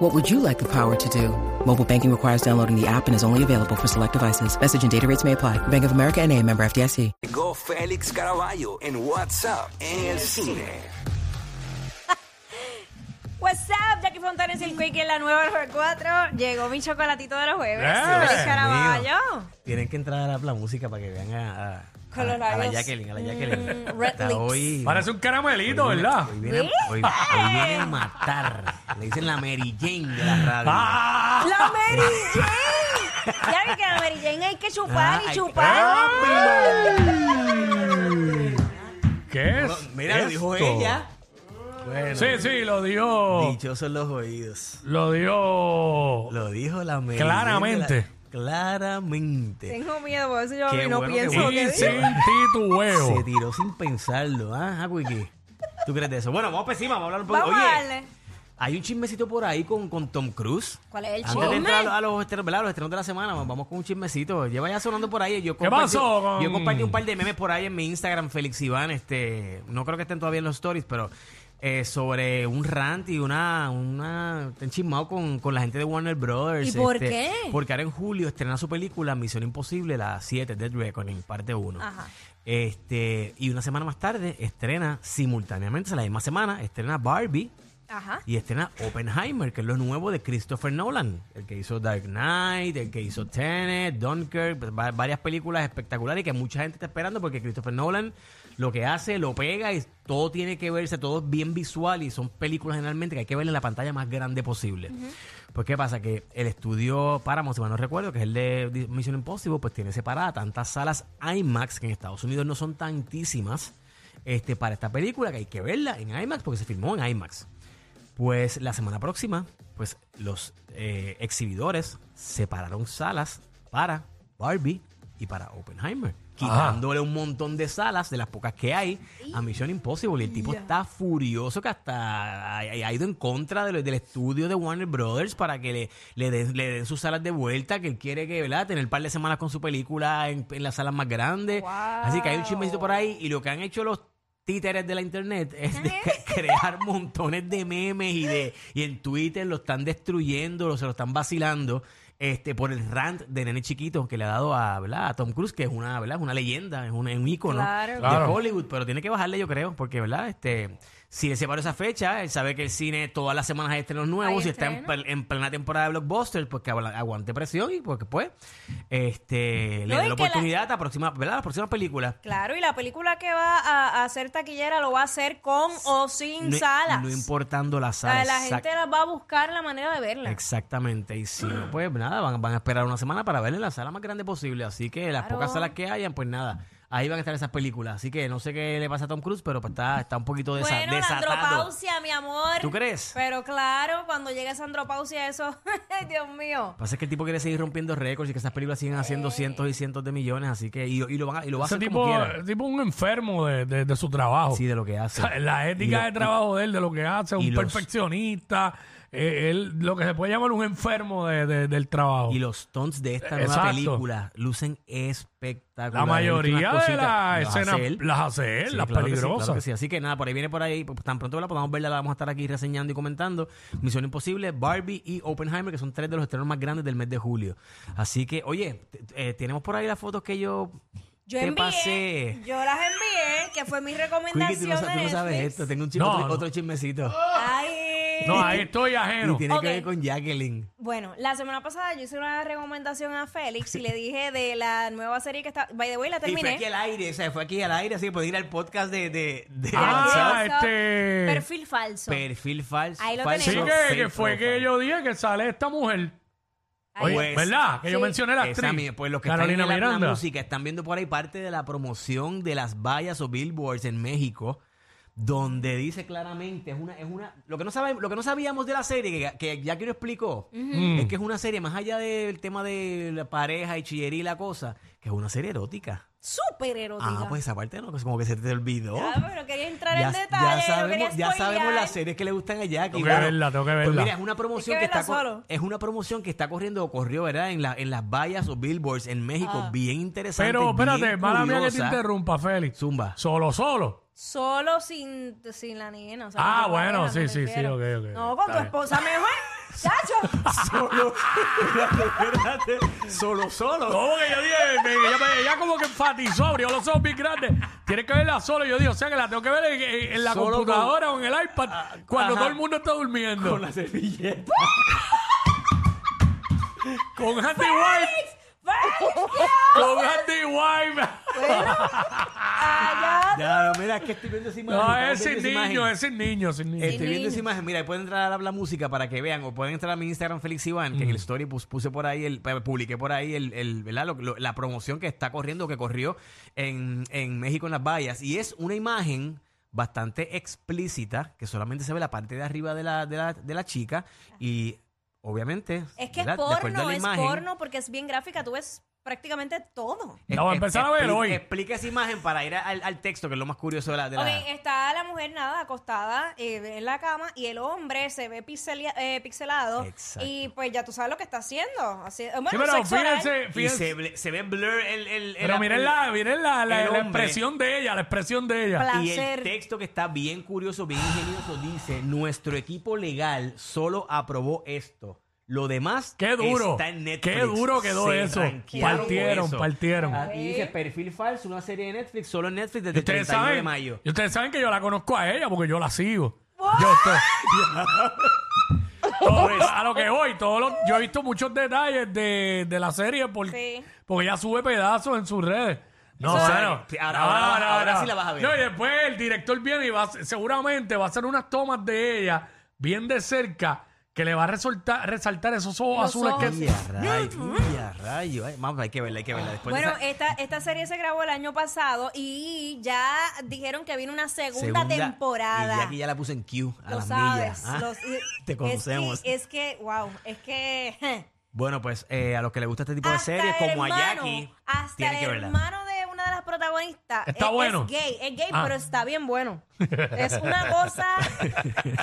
What would you like the power to do? Mobile banking requires downloading the app and is only available for select devices. Message and data rates may apply. Bank of America and a member FDIC. Llegó Félix Caraballo en WhatsApp en el cine. What's up, Jackie Fontanes y el Quickie en la nueva Mejor 4. Llegó mi chocolatito de los jueves. Feliz Caraballo. Tienen que entrar a la música para que vean a, a, Con los a- a la Jacqueline, a la Jacqueline. mm, red Está lips. hoy, Parece un caramelito, hoy viene- ¿verdad? Hoy viene, hoy- hoy viene a matar. Le dicen la Mary Jane de la radio. ¡Ah! La Mary Jane. Ya vi que la Mary Jane hay que chupar Ah, y hay- chupar. ¿Qué es? Mira, lo dijo esto? ella. Bueno, Sí, sí, lo dio. dichosos los oídos. Lo dio. Lo dijo la Mary Claramente. Jane de Claramente. Tengo miedo, por eso yo Qué no bueno, pienso que Y sin titubeos. Se tiró sin pensarlo. Ah, Wiki. ¿Tú crees de eso? Bueno, vamos para encima, vamos a hablar un poco. Vamos a Oye, darle. hay un chismecito por ahí con, con Tom Cruise. ¿Cuál es el Antes de chisme? entrar a los, estrenos, ¿verdad? Los estrenos de la semana, vamos con un chismecito. Lleva ya sonando por ahí. Yo ¿Qué compartí- pasó con- Yo compartí un par de memes por ahí en mi Instagram, Félix Iván. Este, no creo que estén todavía en los stories, pero eh, sobre un rant y una, una enchismado con, con la gente de Warner Brothers. ¿Y por este, qué? Porque ahora en julio estrena su película Misión Imposible, la 7, Dead Reckoning, parte 1. Ajá. Este, y una semana más tarde estrena simultáneamente, la misma semana, estrena Barbie Ajá. y estrena Oppenheimer, que es lo nuevo de Christopher Nolan, el que hizo Dark Knight, el que hizo Tenet, Dunkirk, va- varias películas espectaculares que mucha gente está esperando porque Christopher Nolan lo que hace, lo pega y todo tiene que verse, todo es bien visual y son películas generalmente que hay que ver en la pantalla más grande posible. Pues qué pasa, que el estudio Paramount, si mal no recuerdo, que es el de Mission Impossible, pues tiene separada tantas salas IMAX que en Estados Unidos no son tantísimas este, para esta película que hay que verla en IMAX porque se filmó en IMAX. Pues la semana próxima, pues los eh, exhibidores separaron salas para Barbie y para Oppenheimer, quitándole un montón de salas de las pocas que hay a Mission Impossible. Y el tipo está furioso que hasta ha, ha ido en contra de lo- del estudio de Warner Brothers para que le, le, den, le den sus salas de vuelta, que él quiere que, ¿verdad? tener un par de semanas con su película en, en las salas más grandes. Así que hay un chismecito por ahí y lo que han hecho los títeres de la internet es de cre- crear montones de memes y de y en Twitter lo están destruyendo, lo, se lo están vacilando este por el rant de nene chiquito que le ha dado a, ¿verdad? a Tom Cruise, que es una, ¿verdad? Es una leyenda, es un, un ícono Claro. de. Hollywood, pero tiene que bajarle yo creo, porque ¿verdad? Este si él separó esa fecha, él sabe que el cine todas las semanas hay estrenos nuevos y está en, plena temporada de blockbusters, pues que agu- aguante presión y porque pues este le dé la que la- oportunidad a la próxima, ¿verdad? las próximas películas. Claro, y la película que va a, a hacer taquillera lo va a hacer con o sin No, salas. no importando la O sala. sea, la exact- gente las va a buscar la manera de verla. Exactamente. Y si no, pues nada, van, van a esperar una semana para verla en la sala más grande posible. Así que las Claro. pocas salas que hayan, pues nada, ahí van a estar esas películas. Así que no sé qué le pasa a Tom Cruise, pero pues está, está un poquito desa- Bueno, la desatado. andropausia, mi amor. ¿Tú crees? Pero claro, cuando llegue esa andropausia, eso, Dios mío. Pasa es que el tipo quiere seguir rompiendo récords y que esas películas siguen haciendo cientos y cientos de millones, así que y, y lo van a, y lo va a Ese hacer tipo, como quiera. tipo un enfermo de, de- de su trabajo. Sí, de lo que O hace. sea, la ética lo- de trabajo de él, de lo que hace, y un los- perfeccionista. Eh, él, lo que se puede llamar un enfermo de- de- del trabajo. Y los stunts de esta nueva Exacto. película lucen espectaculares. la mayoría Unas de cositas las las hace escenas él. las hace él, Sí, las claro que sí, peligrosas. claro que sí. Así que nada, por ahí viene por ahí, pues, tan pronto la podamos verla, la vamos a estar aquí reseñando y comentando. Misión Imposible, Barbie y Oppenheimer, que son tres de los estrenos más grandes del mes de julio. Así que, oye, t- eh, tenemos por ahí las fotos que yo, Yo te envié, pasé. yo las envié, que fue mi Quickie, recomendación tú no, sa- tú de no sabes Netflix. esto, tengo un chisme- No, otro, no. otro chismecito. Ay. No, ahí estoy Y ajeno. tiene Ok. que ver con Jacqueline. Bueno, la semana pasada yo hice una recomendación a Félix y le dije de la nueva serie que está. By the way, la Y fue terminé. aquí al aire, o sea, fue aquí al aire, así que pueden ir al podcast de, de, de Ah, WhatsApp. este- Perfil falso. Perfil falso. Ahí lo falso, Sí, tenemos. que, fake fue que profile. yo dije que sale esta mujer. Ahí. Oye, Pues, ¿verdad? Que yo sí. mencioné la Esa actriz. mía, pues los que Carolina están en la, la Miranda. música están viendo por ahí parte de la promoción de las vallas o billboards en México donde dice claramente, es una, es una, lo que no sabe, lo que no sabíamos de la serie, que, que ya que lo explicó, es que es una serie, más allá del tema de la pareja y chillería y la cosa, que es una serie erótica. Súper erótica. Ah, pues esa parte no, pues como que se te olvidó. Ya, pero quería entrar Ya, en ya detalle. no sabemos, ya sabemos las series que le gustan a Jackie. Tengo que verla, tengo que Pues verla. mira, es una promoción que, que está solo. es una promoción que está corriendo o corrió, ¿verdad? En la, en las vallas o billboards en México, Ah. bien interesante. Pero espérate, mala mía que te interrumpa, Félix. Zumba. Solo, solo. Solo sin, sin la nena. o sea, Ah, con tu bueno, pareja, sí, me sí, sí, refiero. ok, ok. No, con tu bien. esposa mejor. Chacho. Solo, espérate, espérate. Solo, solo. ¿Cómo que yo dije? me- ella, me- ella como que enfatizó, abrió los ojos bien grandes. Tienes que verla solo. Yo dije, o sea que la tengo que ver en, en- en la Solo computadora o en el iPad cuando ajá. todo el mundo está durmiendo. Con la servilleta. Con Andy Wipe. Con Andy Wipe. Ya, mira, es que estoy viendo esa imagen. No, estamos es viendo sin esa niño, imagen. es sin niño, sin niño. Estoy viendo esa imagen. Mira, pueden entrar a la música para que vean, o pueden entrar a mi Instagram, Félix Iván, que en el story pus- puse por ahí, el, eh, publiqué por ahí el, el- ¿verdad? Lo- lo- la promoción que está corriendo, que corrió en, en México en las vallas. Y es una imagen bastante explícita, que solamente se ve la parte de arriba de la, de la, de la chica. Y obviamente. Es que es ¿verdad? De acuerdo a porno, la es imagen, porno porque es bien gráfica. Tú ves prácticamente todo. A empezar a ver expli- hoy. Explica esa imagen para ir al, al texto, que es lo más curioso de la. De la- Ok, está la mujer nada acostada eh, en la cama y el hombre se ve pixelia- eh, pixelado Exacto. y pues ya tú sabes lo que está haciendo. Así, eh, bueno, Sí, pero sexo oral. fíjense, y fíjense. se, ve- se ve blur el. el- el- Pero miren la, miren la, la, el la hombre. expresión de ella, la expresión de ella. Pla- Y el placer. texto que está bien curioso, bien ingenioso, dice: Nuestro equipo legal solo aprobó esto. Lo demás Qué duro. está en Netflix. Qué duro quedó Se eso. ranquearon Partieron, eso. partieron. Ah, y dice perfil falso, una serie de Netflix, solo en Netflix desde el ustedes 31 de mayo. y ustedes saben que yo la conozco a ella porque yo la sigo. Yo estoy- Todo- a lo que voy, todos los- yo he visto muchos detalles de, de la serie por- Sí. porque ella sube pedazos en sus redes. No, Eso bueno. Ahora- ahora- sí la vas a ver. No, y después el director viene y va, a- seguramente va a hacer unas tomas de ella bien de cerca que le va a resaltar, resaltar esos ojos Los azules ojos, que sí. Y a rayo, rayo. Ay, hay que verla, hay que verla. Después de Bueno, esa- esta, esta serie se grabó el año pasado y ya dijeron que viene una segunda, temporada. Y ya aquí ya la puse en Q, a Lo las sabes. millas. ¿ah? los- Te es conocemos. que- Es que, wow, es que... Bueno, pues eh, a los que les gusta este tipo de series, el como a Jackie, Hasta tienen el que verla. hermano de de las protagonistas Está es, bueno. es gay, es gay, Ah. pero está bien bueno. Es una cosa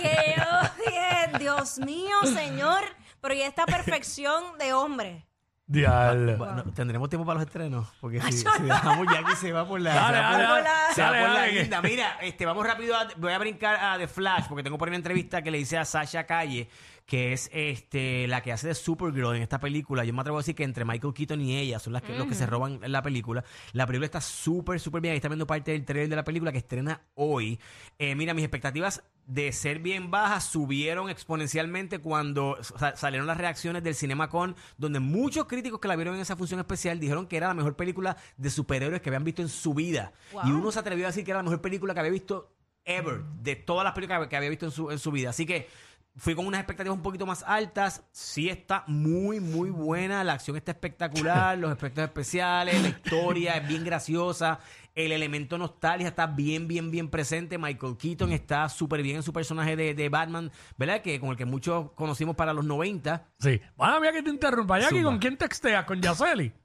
que yo dije, Dios mío, señor, pero y esta perfección de hombre. Diablo. Bueno, ¿Tendremos tiempo para los estrenos? Porque si, si dejamos Jackie se va por la... Dale, se va por dale, la- dale. se va Dale, por la dale, que- guinda. Mira, este, vamos rápido, a- voy a brincar a The Flash, porque tengo por ahí una entrevista que le hice a Sasha Calle, que es este la que hace de Supergirl en esta película. Yo me atrevo a decir que entre Michael Keaton y ella son las que, los que se roban la película. La película está súper, súper bien. Ahí está viendo parte del trailer de la película que estrena hoy. Eh, mira, mis expectativas de ser bien bajas subieron exponencialmente cuando sa- salieron las reacciones del CinemaCon, donde muchos críticos que la vieron en esa función especial dijeron que era la mejor película de superhéroes que habían visto en su vida. Wow. Y uno se atrevió a decir que era la mejor película que había visto ever, de todas las películas que había visto en su, en su vida. Así que fui con unas expectativas un poquito más altas. Sí está muy, muy buena. La acción está espectacular. los efectos especiales, la historia es bien graciosa. El elemento nostalgia está bien, bien, bien presente. Michael Keaton está súper bien en su personaje de, de Batman, ¿verdad? Que con el que muchos conocimos para los 90. Sí. Mala mía que te interrumpa. Jackie. ¿con quién texteas? ¿Con Yaceli?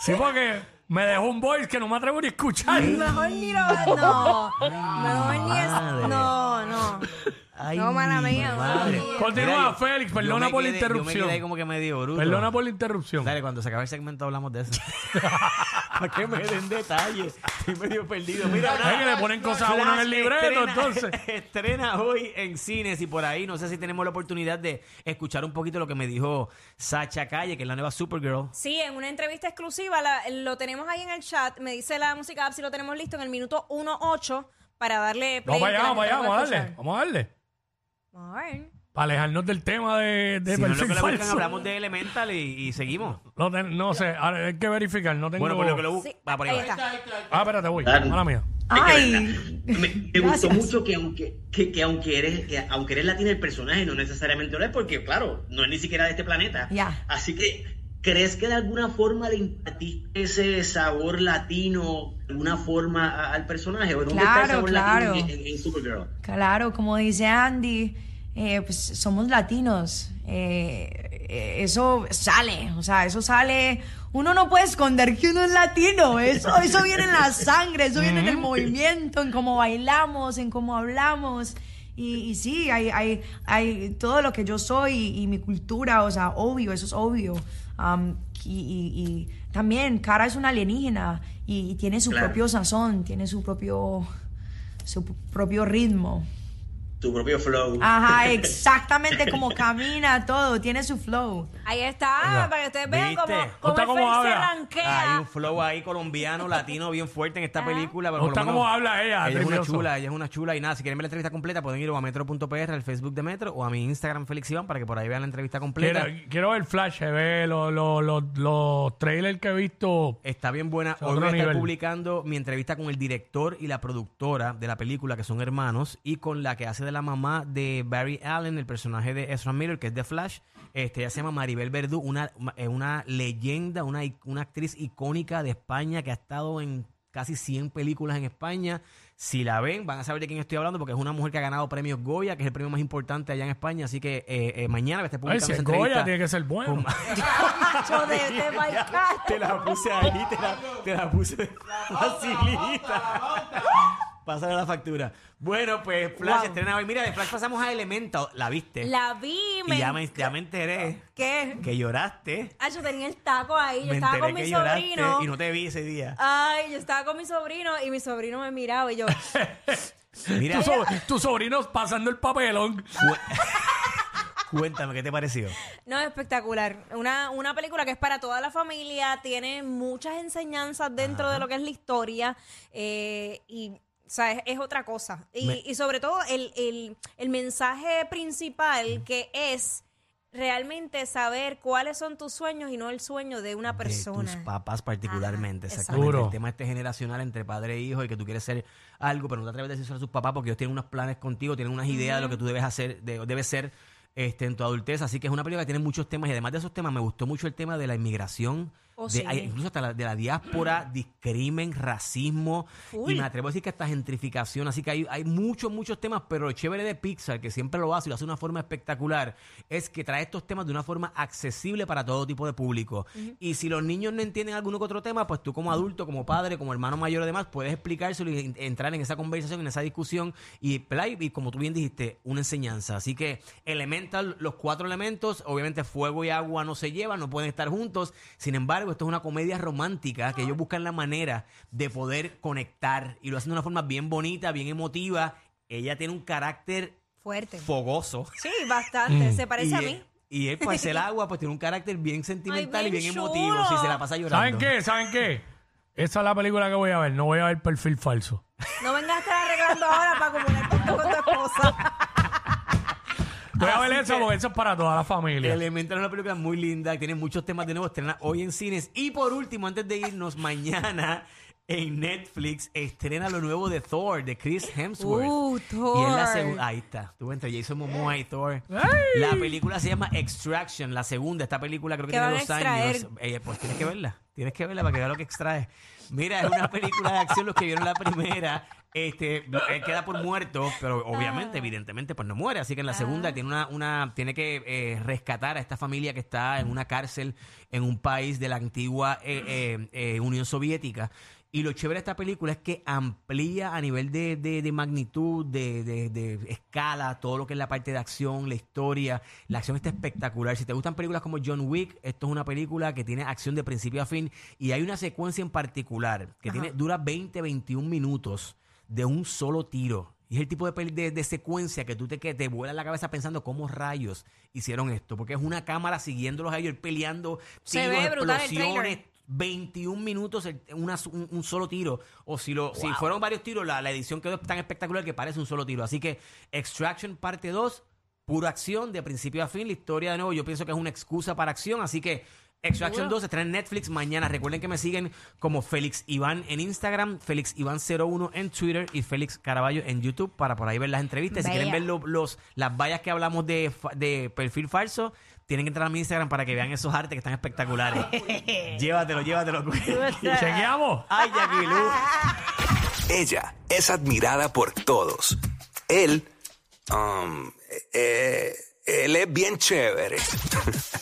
Sí, porque me dejó un voice que no me atrevo ni a escuchar. Mejor ni lo... No, mejor ni es... No, no. Ay, No, mala mía, mala madre. mía. Continúa, Mira, yo- Félix, yo perdona me por la quedé- Yo me interrupción. como que medio bruto. Perdona por la interrupción. Dale, cuando se acabe el segmento hablamos de eso. Para que me den detalles. Estoy medio perdido. Mira, Ay, que le ponen cosas a uno en el libreto, estrena, entonces. Estrena hoy en cines y por ahí. No sé si tenemos la oportunidad de escuchar un poquito lo que me dijo Sacha Calle, que es la nueva Supergirl. Sí, en una entrevista exclusiva, la- lo tenemos ahí en el chat. Me dice la música app si lo tenemos listo en el minuto 1.8 para darle play. Vamos que allá, gente allá, vamos a darle. Vamos a darle. Para alejarnos del tema de, de Si no es lo perfil que le buscan, falso. hablamos de Elemental y, y seguimos. No, ten- no sé, ahora hay que verificar, no tengo... Bueno, por lo que lo buscan. Sí, Va por ahí ahí. va. está. Ah, espérate, voy. Mala mía. Ay. Me, me gustó Gracias. mucho que aunque, que, que aunque eres que aunque eres latina el personaje no necesariamente lo es porque claro no es ni siquiera de este planeta Ya. así que ¿crees que de alguna forma le impartiste ese sabor latino, de alguna forma a- al personaje? ¿O dónde está el Claro, sabor claro. latino en, en Supergirl? Claro, como dice Andy, eh, pues somos latinos. Eh, eh, eso sale, o sea, eso sale. Uno no puede esconder que uno es latino. Eso, eso viene en la sangre, eso viene en el movimiento, en cómo bailamos, en cómo hablamos. Y, y sí, hay, hay, hay todo lo que yo soy y, y mi cultura, o sea, obvio, eso es obvio. Am, y, también, Cara es una alienígena y, y tiene su Claro. propio sazón, tiene su propio, su propio ritmo. Tu propio flow. Ajá, exactamente como camina todo, tiene su flow. Ahí está, para que ustedes vean ¿Viste? cómo, ¿Gusta cómo el cómo Félix se habla? rankea. Hay un flow ahí colombiano, latino, bien fuerte en esta película. pero menos- cómo habla ella, Ella es una chula, ella es una chula. Y nada, si quieren ver la entrevista completa, pueden ir o a metro.pr, al Facebook de Metro, o a mi Instagram, Félix Iván, para que por ahí vean la entrevista completa. Quiero, quiero ver Flash, eh, ver los, los, los, los trailers que he visto. Está bien buena. Hoy voy a estar publicando mi entrevista con el director y la productora de la película, que son hermanos, y con la que hace de la mamá de Barry Allen, el personaje de Ezra Miller, que es de Flash. Este, ella se llama Maribel Verdú, una, eh, una leyenda, una, una actriz icónica de España que ha estado en casi 100 películas en España. Si la ven, van a saber de quién estoy hablando, porque es una mujer que ha ganado premios Goya, que es el premio más importante allá en España. Así que eh, eh, mañana a estar Ay, publicando si esa es Goya, tiene que ser bueno. con- de te la puse ahí, te la, te la puse facilita. Pásale la factura. Bueno, pues Flash Wow. estrena hoy. Mira, de Flash pasamos a Elemental. ¿La viste? La vi, y ya me, ya me enteré ¿Qué? que lloraste. Ah, yo tenía el taco ahí, yo me estaba enteré con que mi lloraste sobrino. y no te vi ese día. Ay, yo estaba con mi sobrino y mi sobrino me miraba y yo, Mira, Tu, so- tu sobrino pasando el papelón. cuéntame, ¿qué te pareció? no, espectacular. Una, una película que es para toda la familia, tiene muchas enseñanzas dentro de lo que es la historia eh, y, o sea, es, es otra cosa. Y, Me- y sobre todo el, el- el mensaje principal que es realmente saber cuáles son tus sueños y no el sueño de una persona. De tus papás particularmente, Ajá, exactamente. El tema este generacional entre padre e hijo y que tú quieres ser algo, pero no te atreves a decirlo a tus papás porque ellos tienen unos planes contigo, tienen unas ideas de lo que tú debes hacer, de, debes ser este, en tu adultez. Así que es una película que tiene muchos temas y además de esos temas me gustó mucho el tema de la inmigración. Oh, de- sí. hay- incluso hasta la, de la diáspora, discrimen, racismo y me atrevo a decir que hasta gentrificación, así que hay, hay muchos, muchos temas, pero lo chévere de Pixar, que siempre lo hace y lo hace de una forma espectacular, es que trae estos temas de una forma accesible para todo tipo de público. Y si los niños no entienden alguno que otro tema, pues tú como adulto, como padre, como hermano mayor y demás, puedes explicárselo y en- entrar en esa conversación, en esa discusión y, y como tú bien dijiste, una enseñanza. Así que Elemental, los cuatro elementos, obviamente fuego y agua no se llevan, no pueden estar juntos. Sin embargo, esto es una comedia romántica que ellos buscan la manera de poder conectar y lo hacen de una forma bien bonita, bien emotiva. Ella tiene un carácter Fuerte. fogoso. Sí, bastante. Se parece y a él- mí. Y él, para hacer agua, pues tiene un carácter bien sentimental y bien bien chulo. emotivo. Sí, se la pasa llorando. ¿Saben qué? ¿Saben qué? Esa es la película que voy a ver. No voy a ver perfil falso. No vengas a estar arreglando ahora para comunicar punto con tu esposa. Voy a ver Así que- porque eso es para toda la familia. Elemental es una película muy linda, tiene muchos temas de nuevo, estrena hoy en cines. Y por último, antes de irnos, mañana en Netflix estrena lo nuevo de Thor, de Chris Hemsworth. Uh, Y es la Thor. segunda. Ahí está. Tú entre Jason Momoa y Thor. La película se llama Extraction, la segunda. Esta película creo que ¿Qué tiene van a dos extraer? años. Eh, pues tienes que verla. Tienes que verla para que veas lo que extrae. Mira, es una película de acción. Los que vieron la primera, este, él queda por muerto, pero obviamente, evidentemente, pues no muere. Así que en la segunda tiene una, una, tiene que eh, rescatar a esta familia que está en una cárcel en un país de la antigua eh, eh, eh, Unión Soviética. Y lo chévere de esta película es que amplía a nivel de, de- de magnitud, de, de- de escala, todo lo que es la parte de acción, la historia. La acción está espectacular. Si te gustan películas como John Wick, esto es una película que tiene acción de principio a fin. Y hay una secuencia en particular que tiene, dura 20, 21 minutos de un solo tiro. Y es el tipo de, de, de secuencia que tú te, que te vuela la cabeza pensando cómo rayos hicieron esto. Porque es una cámara siguiéndolos a ellos, peleando, Se tiros, ve brutal el explosiones, trailer. 21 minutos el- una- un, un solo tiro. O si lo si fueron varios tiros, la, la edición quedó tan espectacular que parece un solo tiro. Así que Extraction parte 2, pura acción de principio a fin. La historia de nuevo yo pienso que es una excusa para acción. Así que Exo Action 2 se en Netflix mañana. Recuerden que me siguen como Félix Iván en Instagram, Félix Iván01 en Twitter y Félix Caraballo en YouTube para por ahí ver las entrevistas. Si quieren ver los, las vallas que hablamos de, de perfil falso, tienen que entrar a mi Instagram para que vean esos artes que están espectaculares. llévatelo, llévatelo. ¡Chequeamos! ¡Ay, Jackie Ella es admirada por todos. Él, um, eh, eh, él es bien chévere.